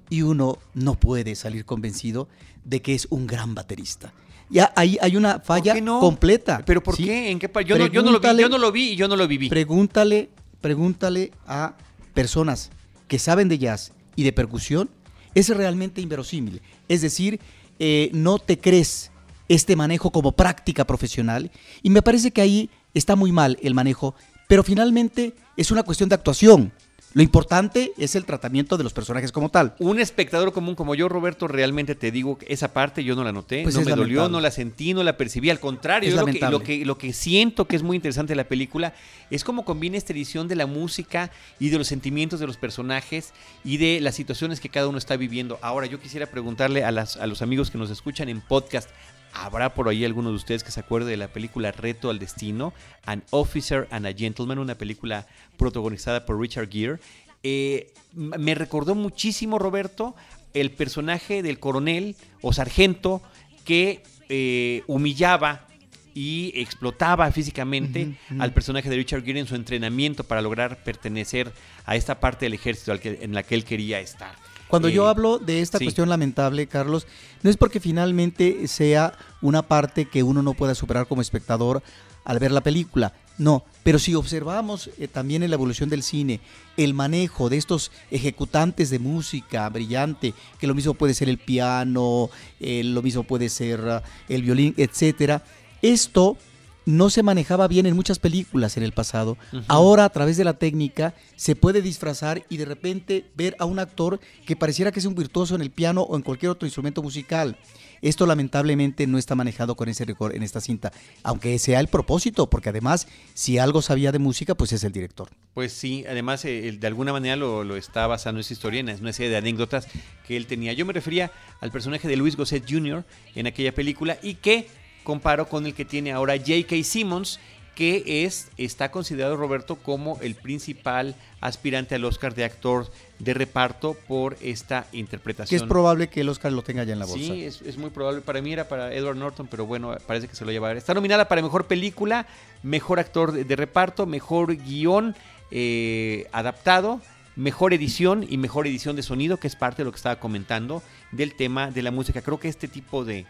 y uno no puede salir convencido de que es un gran baterista. Ya ahí hay una falla completa. ¿Pero por qué? ¿En qué yo, no, yo, no lo vi, yo no lo vi y yo no lo viví. Pregúntale, pregúntale a personas que saben de jazz y de percusión es realmente inverosímil. Es decir, eh, no te crees este manejo como práctica profesional y me parece que ahí está muy mal el manejo, pero finalmente es una cuestión de actuación. Lo importante es el tratamiento de los personajes como tal. Un espectador común como yo, Roberto, realmente te digo que esa parte yo no la noté, pues no me dolió, no la sentí, no la percibí. Al contrario, lo que, lo, que, lo que siento que es muy interesante de la película es cómo combina esta edición de la música y de los sentimientos de los personajes y de las situaciones que cada uno está viviendo. Ahora, yo quisiera preguntarle a, las, a los amigos que nos escuchan en podcast, ¿Habrá por ahí alguno de ustedes que se acuerde de la película Reto al Destino? An Officer and a Gentleman, una película protagonizada por Richard Gere. Eh, me recordó muchísimo, Roberto, el personaje del coronel o sargento que eh, humillaba y explotaba físicamente al personaje de Richard Gere en su entrenamiento para lograr pertenecer a esta parte del ejército en la que él quería estar. Cuando yo hablo de esta cuestión lamentable, Carlos, no es porque finalmente sea una parte que uno no pueda superar como espectador al ver la película. No, pero si observamos eh, también en la evolución del cine el manejo de estos ejecutantes de música brillante, que lo mismo puede ser el piano, eh, lo mismo puede ser ah, el violín, etcétera, esto no se manejaba bien en muchas películas en el pasado. Ahora a través de la técnica se puede disfrazar y de repente ver a un actor que pareciera que es un virtuoso en el piano o en cualquier otro instrumento musical. Esto lamentablemente no está manejado con ese récord en esta cinta, aunque sea el propósito, porque además si algo sabía de música, pues es el director. Pues sí, además eh, de alguna manera lo, lo, está basando en esa historia, en una serie de anécdotas que él tenía. Yo me refería al personaje de Luis Gosset Jr. en aquella película y que comparo con el que tiene ahora J.K. Simmons, que es, está considerado Roberto como el principal aspirante al Oscar de actor de reparto por esta interpretación. Que es probable que el Oscar lo tenga ya en la bolsa. Sí, es, muy probable. Para mí era para Edward Norton, pero bueno, parece que se lo lleva. Está nominada para Mejor Película, Mejor Actor de, Reparto, Mejor Guión eh, Adaptado, Mejor Edición y Mejor Edición de Sonido, que es parte de lo que estaba comentando del tema de la música. Creo que este tipo de,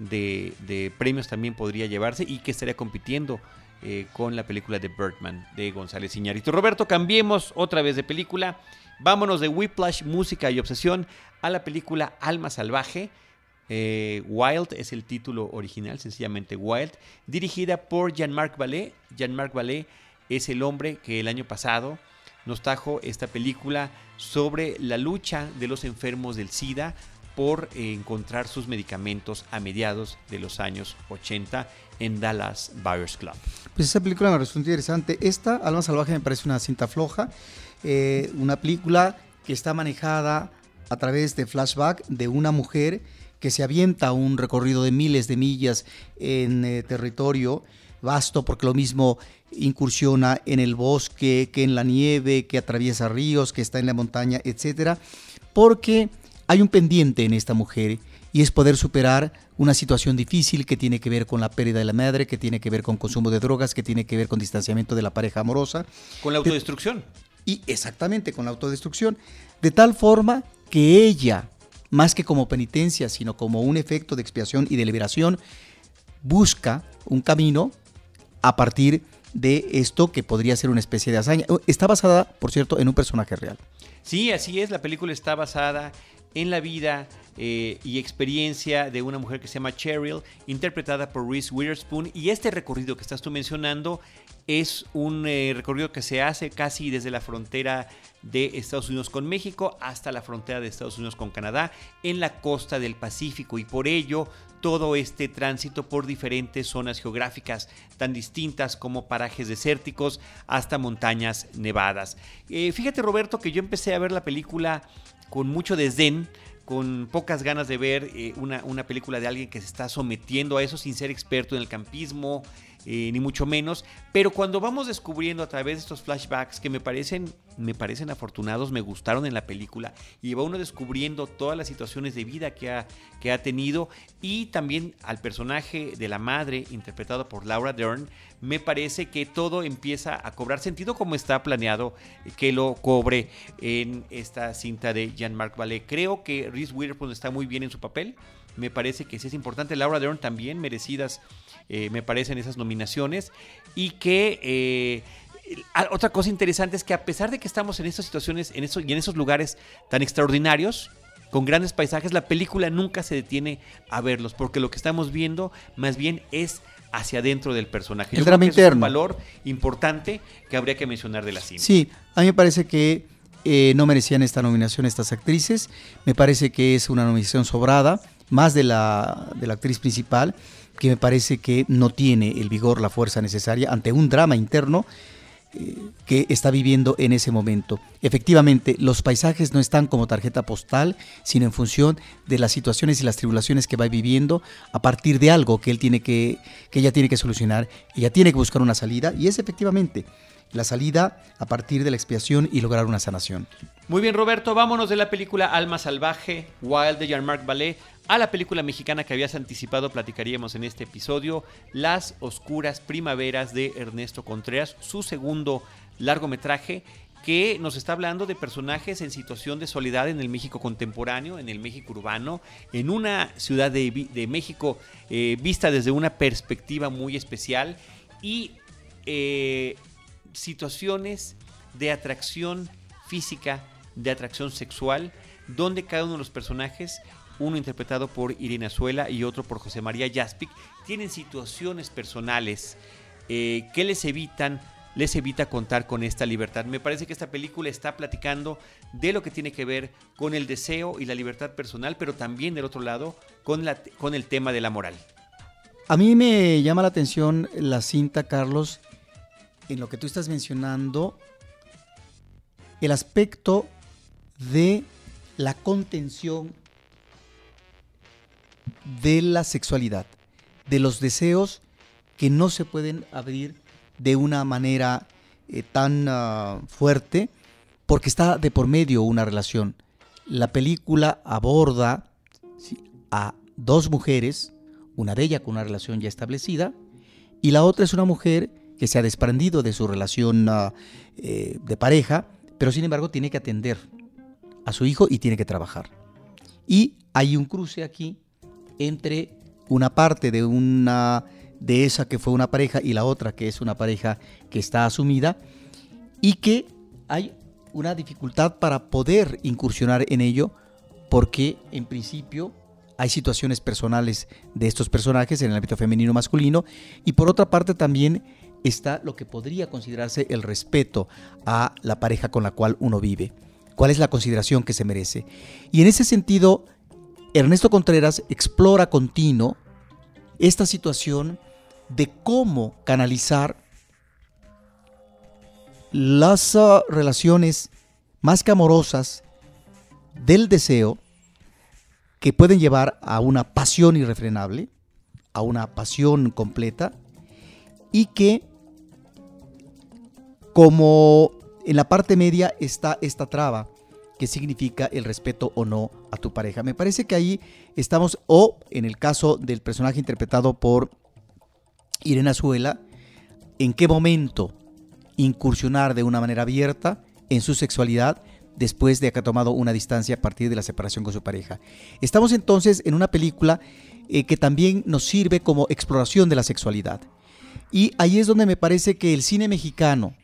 de, premios también podría llevarse y que estaría compitiendo eh, con la película de Birdman de González Iñárritu. Roberto, cambiemos otra vez de película. Vámonos de Whiplash, música y obsesión a la película Alma Salvaje. Eh, Wild es el título original, sencillamente Wild, dirigida por Jean-Marc Vallée. Jean-Marc Vallée es el hombre que el año pasado nos trajo esta película sobre la lucha de los enfermos del SIDA por encontrar sus medicamentos a mediados de los años 80 en Dallas Buyers Club. Pues esa película me resulta interesante. Esta, Alma Salvaje, me parece una cinta floja. Eh, una película que está manejada a través de flashback de una mujer que se avienta un recorrido de miles de millas en eh, territorio vasto, porque lo mismo incursiona en el bosque, que en la nieve, que atraviesa ríos, que está en la montaña, etcétera, porque hay un pendiente en esta mujer y es poder superar una situación difícil que tiene que ver con la pérdida de la madre, que tiene que ver con consumo de drogas, que tiene que ver con distanciamiento de la pareja amorosa. Con la autodestrucción. Y exactamente, con la autodestrucción. De tal forma que ella, más que como penitencia, sino como un efecto de expiación y de liberación, busca un camino a partir de esto que podría ser una especie de hazaña. Está basada, por cierto, en un personaje real. Sí, así es, la película está basada en la vida eh, y experiencia de una mujer que se llama Cheryl, interpretada por Reese Witherspoon. Y este recorrido que estás tú mencionando es un eh, recorrido que se hace casi desde la frontera de Estados Unidos con México hasta la frontera de Estados Unidos con Canadá en la costa del Pacífico y por ello todo este tránsito por diferentes zonas geográficas tan distintas como parajes desérticos hasta montañas nevadas. Eh, fíjate Roberto que yo empecé a ver la película con mucho desdén con pocas ganas de ver eh, una, una, película de alguien que se está sometiendo a eso sin ser experto en el campismo, eh, ni mucho menos. Pero cuando vamos descubriendo a través de estos flashbacks que me parecen, me parecen afortunados, me gustaron en la película, y va uno descubriendo todas las situaciones de vida que ha, que ha tenido, y también al personaje de la madre, interpretado por Laura Dern, me parece que todo empieza a cobrar sentido como está planeado que lo cobre en esta cinta de Jean-Marc Vallée. Creo que Reese Witherspoon está muy bien en su papel. Me parece que sí es importante. Laura Dern también merecidas eh, me parecen esas nominaciones. Y que eh, otra cosa interesante es que a pesar de que estamos en estas situaciones en eso, y en esos lugares tan extraordinarios, con grandes paisajes, la película nunca se detiene a verlos, porque lo que estamos viendo más bien es hacia adentro del personaje. El drama interno. Es un valor importante que habría que mencionar de la cine. Sí, a mí me parece que eh, no merecían esta nominación estas actrices. Me parece que es una nominación sobrada, más de la, de la actriz principal que me parece que no tiene el vigor, la fuerza necesaria ante un drama interno eh, que está viviendo en ese momento. Efectivamente, los paisajes no están como tarjeta postal, sino en función de las situaciones y las tribulaciones que va viviendo a partir de algo que él tiene que, que ella tiene que solucionar. Ella tiene que buscar una salida y es efectivamente la salida a partir de la expiación y lograr una sanación. Muy bien, Roberto, vámonos de la película Alma Salvaje, Wild de Jean-Marc Ballet, a la película mexicana que habías anticipado, platicaríamos en este episodio, Las Oscuras Primaveras de Ernesto Contreras, su segundo largometraje que nos está hablando de personajes en situación de soledad en el México contemporáneo, en el México urbano, en una ciudad de, México eh, vista desde una perspectiva muy especial y eh, situaciones de atracción física, de atracción sexual, donde cada uno de los personajes, uno interpretado por Irene Azuela y otro por José María Jaspic, tienen situaciones personales eh, que les evitan les evita contar con esta libertad. Me parece que esta película está platicando de lo que tiene que ver con el deseo y la libertad personal, pero también del otro lado con, la, con el tema de la moral. A mí me llama la atención la cinta, Carlos, en lo que tú estás mencionando el aspecto de la contención de la sexualidad, de los deseos que no se pueden abrir de una manera eh, tan ah, fuerte porque está de por medio una relación. La película aborda a dos mujeres, una de ellas con una relación ya establecida y la otra es una mujer que se ha desprendido de su relación ah, eh, de pareja, pero sin embargo tiene que atender a su hijo y tiene que trabajar. Y hay un cruce aquí entre una parte de una de esa que fue una pareja y la otra que es una pareja que está asumida y que hay una dificultad para poder incursionar en ello porque en principio hay situaciones personales de estos personajes en el ámbito femenino masculino y por otra parte también está lo que podría considerarse el respeto a la pareja con la cual uno vive. ¿Cuál es la consideración que se merece? Y en ese sentido, Ernesto Contreras explora continuo esta situación de cómo canalizar las ah, relaciones más que amorosas del deseo que pueden llevar a una pasión irrefrenable, a una pasión completa, y que como en la parte media está esta traba que significa el respeto o no a tu pareja. Me parece que ahí estamos, o en el caso del personaje interpretado por Irene Azuela, en qué momento incursionar de una manera abierta en su sexualidad después de que ha tomado una distancia a partir de la separación con su pareja. Estamos entonces en una película eh, que también nos sirve como exploración de la sexualidad. Y ahí es donde me parece que el cine mexicano,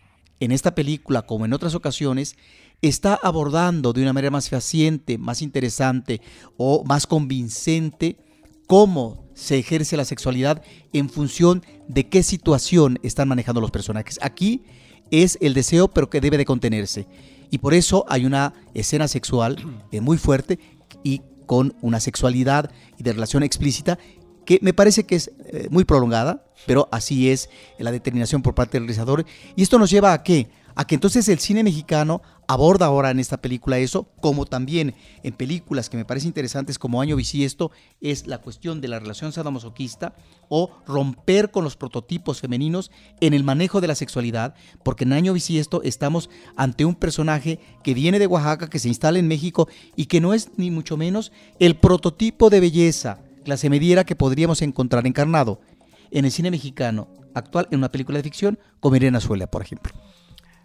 en esta película como en otras ocasiones, está abordando de una manera más fehaciente, más interesante o más convincente cómo se ejerce la sexualidad en función de qué situación están manejando los personajes. Aquí es el deseo, pero que debe de contenerse. Y por eso hay una escena sexual eh, muy fuerte y con una sexualidad y de relación explícita que me parece que es eh, muy prolongada, pero así es la determinación por parte del realizador. Y esto nos lleva a qué? A que entonces el cine mexicano aborda ahora en esta película eso, como también en películas que me parecen interesantes como Año Bisiesto, es la cuestión de la relación sadomasoquista o romper con los prototipos femeninos en el manejo de la sexualidad, porque en Año Bisiesto estamos ante un personaje que viene de Oaxaca, que se instala en México y que no es ni mucho menos el prototipo de belleza, clase mediera que podríamos encontrar encarnado en el cine mexicano actual en una película de ficción como Irene Azuela, por ejemplo.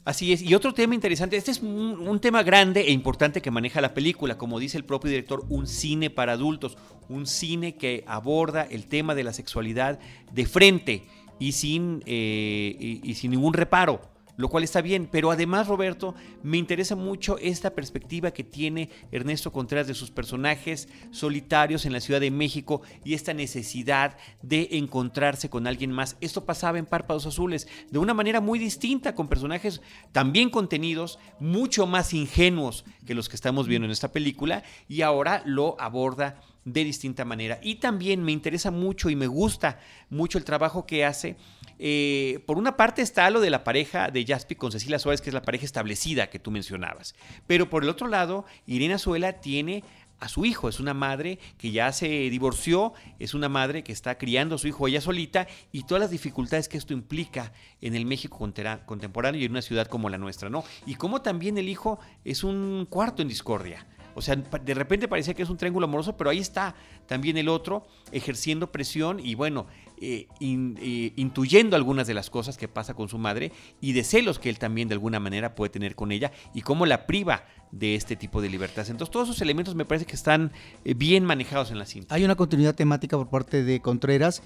Así es. Y otro tema interesante, este es un, tema grande e importante que maneja la película, como dice el propio director, un cine para adultos, un cine que aborda el tema de la sexualidad de frente y sin, eh, y sin ningún reparo lo cual está bien, pero además Roberto, me interesa mucho esta perspectiva que tiene Ernesto Contreras de sus personajes solitarios en la Ciudad de México y esta necesidad de encontrarse con alguien más. Esto pasaba en Párpados Azules de una manera muy distinta, con personajes también contenidos, mucho más ingenuos que los que estamos viendo en esta película, y ahora lo aborda de distinta manera. Y también me interesa mucho y me gusta mucho el trabajo que hace. Eh, por una parte está lo de la pareja de Jaspi con Cecilia Suárez, que es la pareja establecida que tú mencionabas. Pero por el otro lado, Irene Azuela tiene a su hijo. Es una madre que ya se divorció, es una madre que está criando a su hijo ella solita y todas las dificultades que esto implica en el México contemporáneo y en una ciudad como la nuestra, ¿no? Y cómo también el hijo es un cuarto en discordia. O sea, de repente parecía que es un triángulo amoroso, pero ahí está también el otro ejerciendo presión y bueno, eh, eh, intuyendo algunas de las cosas que pasa con su madre y de celos que él también de alguna manera puede tener con ella y cómo la priva de este tipo de libertades. Entonces todos esos elementos me parece que están eh, bien manejados en la cinta. Hay una continuidad temática por parte de Contreras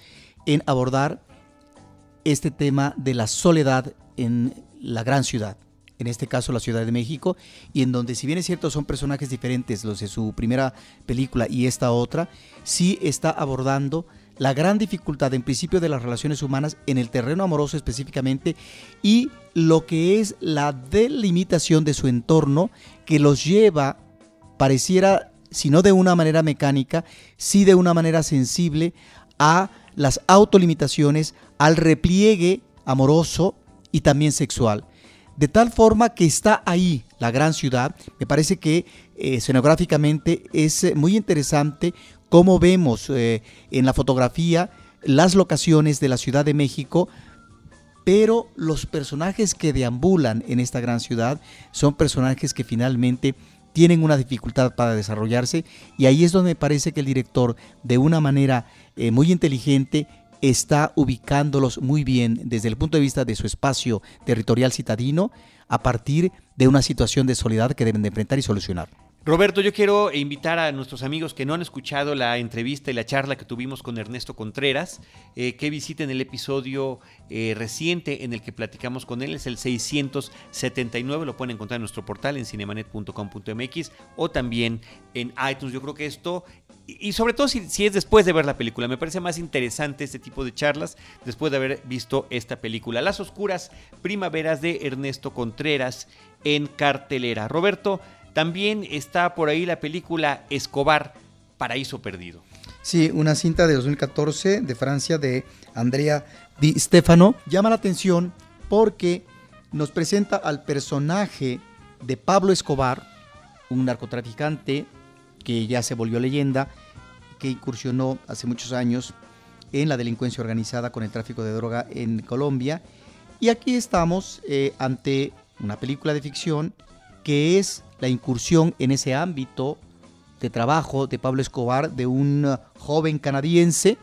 en abordar este tema de la soledad en la gran ciudad en este caso la Ciudad de México, y en donde si bien es cierto son personajes diferentes los de su primera película y esta otra, sí está abordando la gran dificultad en principio de las relaciones humanas en el terreno amoroso específicamente y lo que es la delimitación de su entorno que los lleva, pareciera, si no de una manera mecánica, sí de una manera sensible a las autolimitaciones, al repliegue amoroso y también sexual de tal forma que está ahí la gran ciudad. Me parece que eh, escenográficamente es eh, muy interesante cómo vemos eh, en la fotografía las locaciones de la Ciudad de México, pero los personajes que deambulan en esta gran ciudad son personajes que finalmente tienen una dificultad para desarrollarse y ahí es donde me parece que el director de una manera muy inteligente está ubicándolos muy bien desde el punto de vista de su espacio territorial citadino a partir de una situación de soledad que deben de enfrentar y solucionar. Roberto, yo quiero invitar a nuestros amigos que no han escuchado la entrevista y la charla que tuvimos con Ernesto Contreras, eh, que visiten el episodio eh, reciente en el que platicamos con él, es el 679, lo pueden encontrar en nuestro portal en cinemanet.com.mx o también en iTunes. Yo creo que esto y sobre todo si, es después de ver la película. Me parece más interesante este tipo de charlas después de haber visto esta película. Las Oscuras Primaveras de Ernesto Contreras en cartelera. Roberto, también está por ahí la película Escobar, Paraíso Perdido. Sí, una cinta de 2014 de Francia de Andrea Di Stefano. Llama la atención porque nos presenta al personaje de Pablo Escobar, un narcotraficante que ya se volvió leyenda, que incursionó hace muchos años en la delincuencia organizada con el tráfico de droga en Colombia. Y aquí estamos eh, ante una película de ficción que es la incursión en ese ámbito de trabajo de Pablo Escobar, de un joven canadiense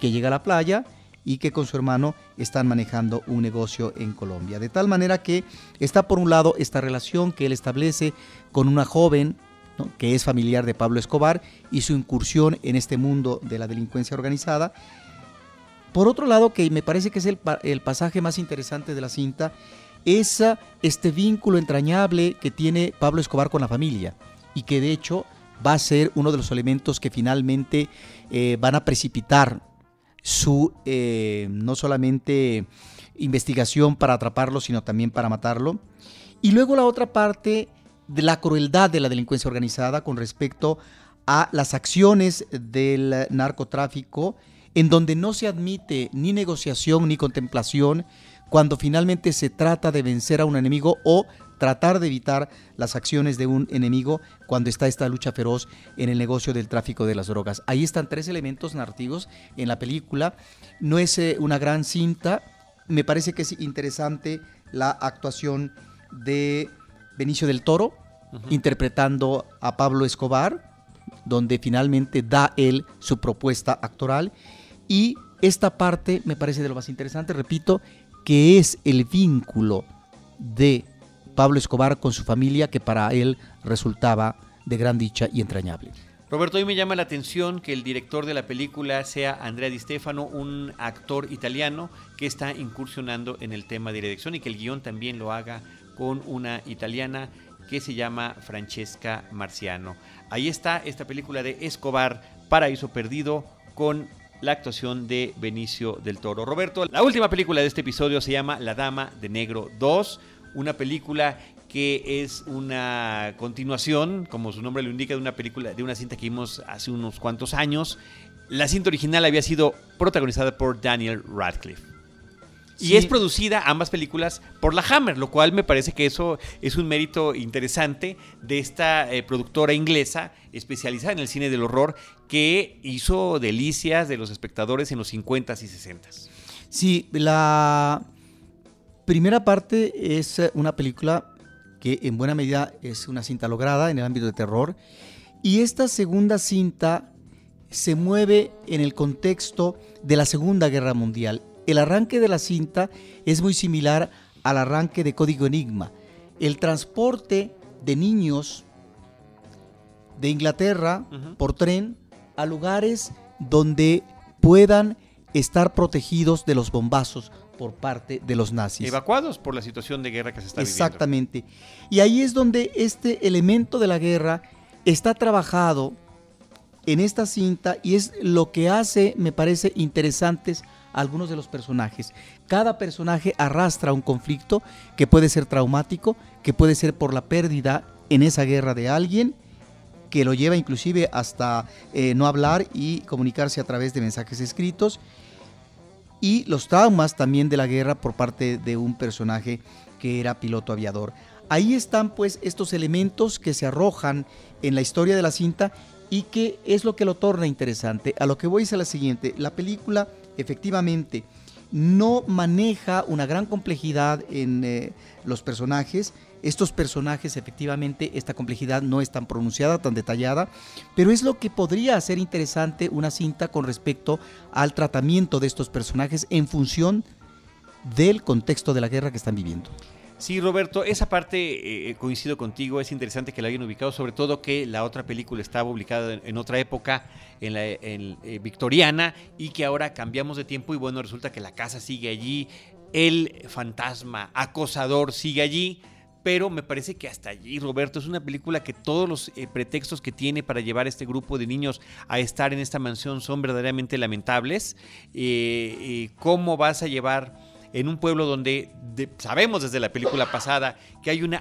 que llega a la playa y que con su hermano están manejando un negocio en Colombia. De tal manera que está por un lado esta relación que él establece con una joven que es familiar de Pablo Escobar y su incursión en este mundo de la delincuencia organizada. Por otro lado, que me parece que es el, el pasaje más interesante de la cinta, es este vínculo entrañable que tiene Pablo Escobar con la familia y que de hecho va a ser uno de los elementos que finalmente eh, van a precipitar su eh, no solamente investigación para atraparlo, sino también para matarlo. Y luego la otra parte de la crueldad de la delincuencia organizada con respecto a las acciones del narcotráfico, en donde no se admite ni negociación ni contemplación cuando finalmente se trata de vencer a un enemigo o tratar de evitar las acciones de un enemigo cuando está esta lucha feroz en el negocio del tráfico de las drogas. Ahí están tres elementos narrativos en la película. No es eh, una gran cinta. Me parece que es interesante la actuación de Benicio del Toro, interpretando a Pablo Escobar, donde finalmente da él su propuesta actoral. Y esta parte me parece de lo más interesante, repito, que es el vínculo de Pablo Escobar con su familia que para él resultaba de gran dicha y entrañable. Roberto, hoy me llama la atención que el director de la película sea Andrea Di Stefano, un actor italiano que está incursionando en el tema de dirección y que el guion también lo haga con una italiana que se llama Francesca Marciano. Ahí está esta película de Escobar, Paraíso Perdido, con la actuación de Benicio del Toro. Roberto, la última película de este episodio se llama La Dama de Negro 2 una película que es una continuación, como su nombre lo indica, de una película, de una cinta que vimos hace unos cuantos años. La cinta original había sido protagonizada por Daniel Radcliffe. Y es producida, ambas películas, por la Hammer, lo cual me parece que eso es un mérito interesante de esta eh, productora inglesa especializada en el cine del horror que hizo delicias de los espectadores en los 50s y 60s. Sí, la, primera parte es eh, una película que en buena medida es una cinta lograda en el ámbito de terror. Y esta segunda cinta se mueve en el contexto de la Segunda Guerra Mundial. El arranque de la cinta es muy similar al arranque de Código Enigma. El transporte de niños de Inglaterra por tren a lugares donde puedan estar protegidos de los bombazos, por parte de los nazis. Evacuados por la situación de guerra que se está Exactamente. viviendo. Exactamente. Y ahí es donde este elemento de la guerra está trabajado en esta cinta y es lo que hace, me parece, interesantes algunos de los personajes. Cada personaje arrastra un conflicto que puede ser traumático, que puede ser por la pérdida en esa guerra de alguien, que lo lleva inclusive hasta eh, no hablar y comunicarse a través de mensajes escritos y los traumas también de la guerra por parte de un personaje que era piloto aviador. Ahí están pues estos elementos que se arrojan en la historia de la cinta y que es lo que lo torna interesante. A lo que voy es a la siguiente, la película efectivamente no maneja una gran complejidad en eh, los personajes, estos personajes, efectivamente, esta complejidad no es tan pronunciada, tan detallada, pero es lo que podría hacer interesante una cinta con respecto al tratamiento de estos personajes en función del contexto de la guerra que están viviendo. Sí, Roberto, esa parte eh, eh, coincido contigo, es interesante que la hayan ubicado, sobre todo que la otra película estaba ubicada en, otra época, en la eh, victoriana, y que ahora cambiamos de tiempo y bueno, resulta que la casa sigue allí, el fantasma acosador sigue allí, pero me parece que hasta allí, Roberto, es una película que todos los pretextos que tiene para llevar a este grupo de niños a estar en esta mansión son verdaderamente lamentables. ¿Cómo vas a llevar en un pueblo donde sabemos desde la película pasada que hay una,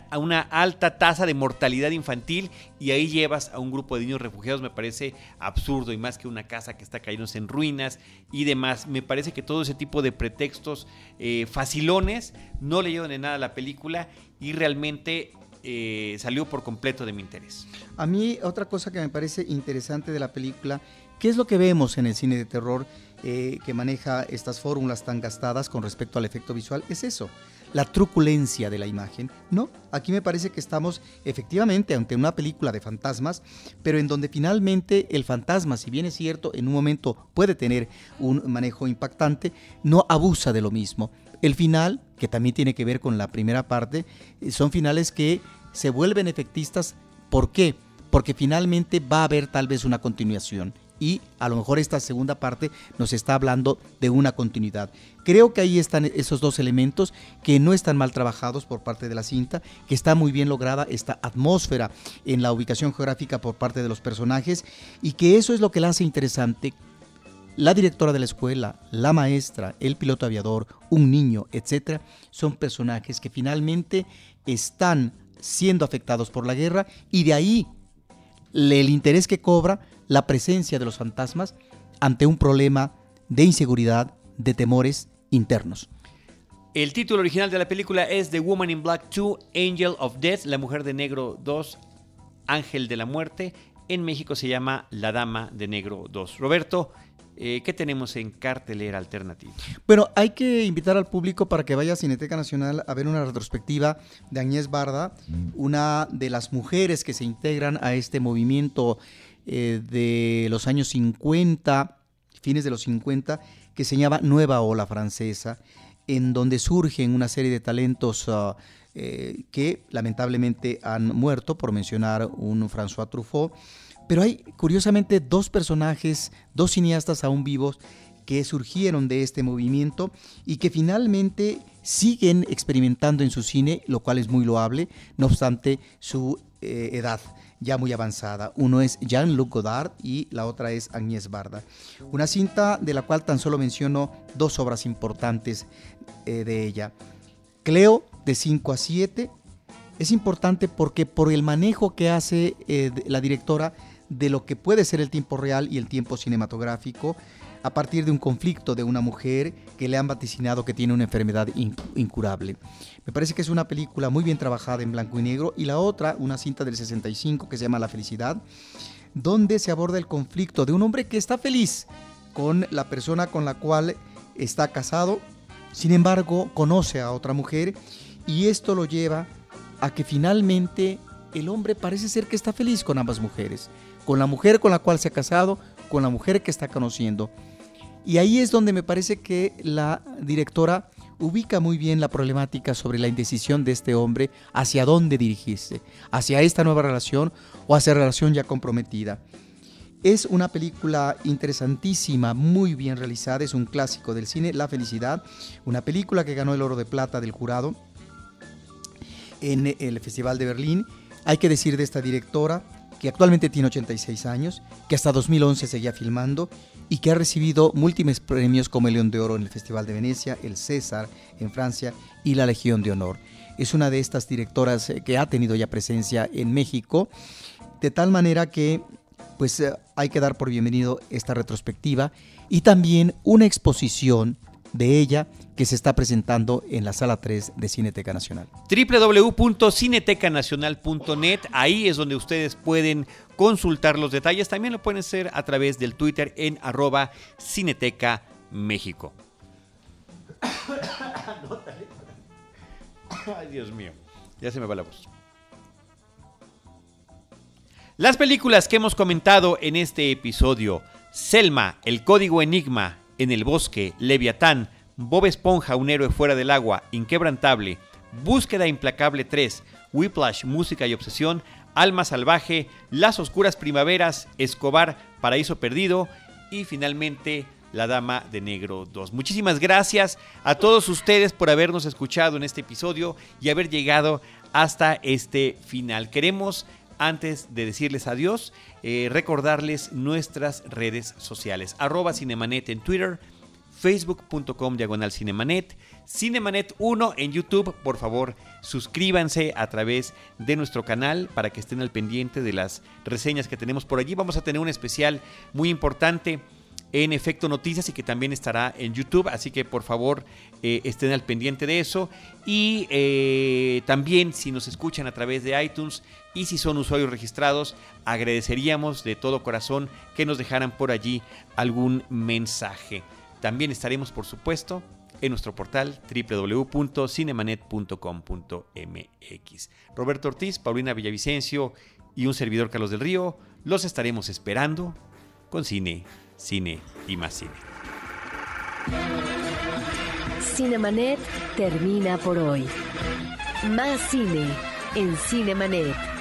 alta tasa de mortalidad infantil y ahí llevas a un grupo de niños refugiados, me parece absurdo y más que una casa que está cayéndose en ruinas y demás. Me parece que todo ese tipo de pretextos eh, facilones no le llevan en nada a la película y realmente eh, salió por completo de mi interés. A mí otra cosa que me parece interesante de la película ¿Qué es lo que vemos en el cine de terror eh, que maneja estas fórmulas tan gastadas con respecto al efecto visual? Es eso, la truculencia de la imagen. No, aquí me parece que estamos efectivamente ante una película de fantasmas, pero en donde finalmente el fantasma, si bien es cierto, en un momento puede tener un manejo impactante, no abusa de lo mismo. El final, que también tiene que ver con la primera parte, eh, son finales que se vuelven efectistas. ¿Por qué? Porque finalmente va a haber tal vez una continuación y a lo mejor esta segunda parte nos está hablando de una continuidad. Creo que ahí están esos dos elementos que no están mal trabajados por parte de la cinta, que está muy bien lograda esta atmósfera en la ubicación geográfica por parte de los personajes y que eso es lo que la hace interesante. La directora de la escuela, la maestra, el piloto aviador, un niño, etcétera, son personajes que finalmente están siendo afectados por la guerra y de ahí el interés que cobra la presencia de los fantasmas ante un problema de inseguridad, de temores internos. El título original de la película es The Woman in Black 2, Angel of Death, La Mujer de Negro 2, Ángel de la Muerte. En México se llama La Dama de Negro 2. Roberto, eh, ¿qué tenemos en cartelera alternativa? Bueno, hay que invitar al público para que vaya a Cineteca Nacional a ver una retrospectiva de Agnès Barda, una de las mujeres que se integran a este movimiento eh, de los años 50, fines de los 50, que se Nueva Ola Francesa, en donde surgen una serie de talentos ah, eh, que lamentablemente han muerto, por mencionar un François Truffaut. Pero hay curiosamente dos personajes, dos cineastas aún vivos que surgieron de este movimiento y que finalmente siguen experimentando en su cine, lo cual es muy loable, no obstante su eh, edad ya muy avanzada. Uno es Jean-Luc Godard y la otra es Agnès Barda. Una cinta de la cual tan solo menciono dos obras importantes eh, de ella. Cleo, de 5 a 7, es importante porque por el manejo que hace eh, la directora de lo que puede ser el tiempo real y el tiempo cinematográfico, a partir de un conflicto de una mujer que le han vaticinado que tiene una enfermedad incurable. Me parece que es una película muy bien trabajada en blanco y negro y la otra, una cinta del 65 que se llama La felicidad, donde se aborda el conflicto de un hombre que está feliz con la persona con la cual está casado, sin embargo conoce a otra mujer y esto lo lleva a que finalmente el hombre parece ser que está feliz con ambas mujeres, con la mujer con la cual se ha casado, con la mujer que está conociendo. Y ahí es donde me parece que la directora ubica muy bien la problemática sobre la indecisión de este hombre hacia dónde dirigirse, hacia esta nueva relación o hacia relación ya comprometida. Es una película interesantísima, muy bien realizada, es un clásico del cine, La Felicidad, una película que ganó el oro de plata del jurado en el Festival de Berlín. Hay que decir de esta directora que actualmente tiene 86 años, que hasta 2011 seguía filmando y que ha recibido múltiples premios como el León de Oro en el Festival de Venecia, el César en Francia y la Legión de Honor. Es una de estas directoras eh, que ha tenido ya presencia en México, de tal manera que pues eh, hay que dar por bienvenido esta retrospectiva y también una exposición de ella que se está presentando en la sala 3 de Cineteca Nacional. www.cinetecanacional.net, ahí es donde ustedes pueden consultar los detalles. También lo pueden hacer a través del Twitter en arroba Cineteca México. Ay, Dios mío, ya se me va la voz. Las películas que hemos comentado en este episodio, Selma, El Código Enigma, En el Bosque, Leviatán, Bob Esponja, un héroe fuera del agua, Inquebrantable, Búsqueda Implacable 3, Whiplash, Música y Obsesión, Alma Salvaje, Las Oscuras Primaveras, Escobar, Paraíso Perdido y finalmente La Dama de Negro 2. Muchísimas gracias a todos ustedes por habernos escuchado en este episodio y haber llegado hasta este final. Queremos, antes de decirles adiós, eh, recordarles nuestras redes sociales. Arroba en Twitter, facebook.com diagonal cinemanet, cinemanet 1 en YouTube, por favor suscríbanse a través de nuestro canal para que estén al pendiente de las reseñas que tenemos por allí. Vamos a tener un especial muy importante en Efecto Noticias y que también estará en YouTube. Así que por favor eh, estén al pendiente de eso. Y eh, también si nos escuchan a través de iTunes y si son usuarios registrados, agradeceríamos de todo corazón que nos dejaran por allí algún mensaje. También estaremos, por supuesto, en nuestro portal www.cinemanet.com.mx. Roberto Ortiz, Paulina Villavicencio y un servidor Carlos del Río los estaremos esperando con cine, cine y más cine. Cinemanet termina por hoy. Más cine en Cinemanet.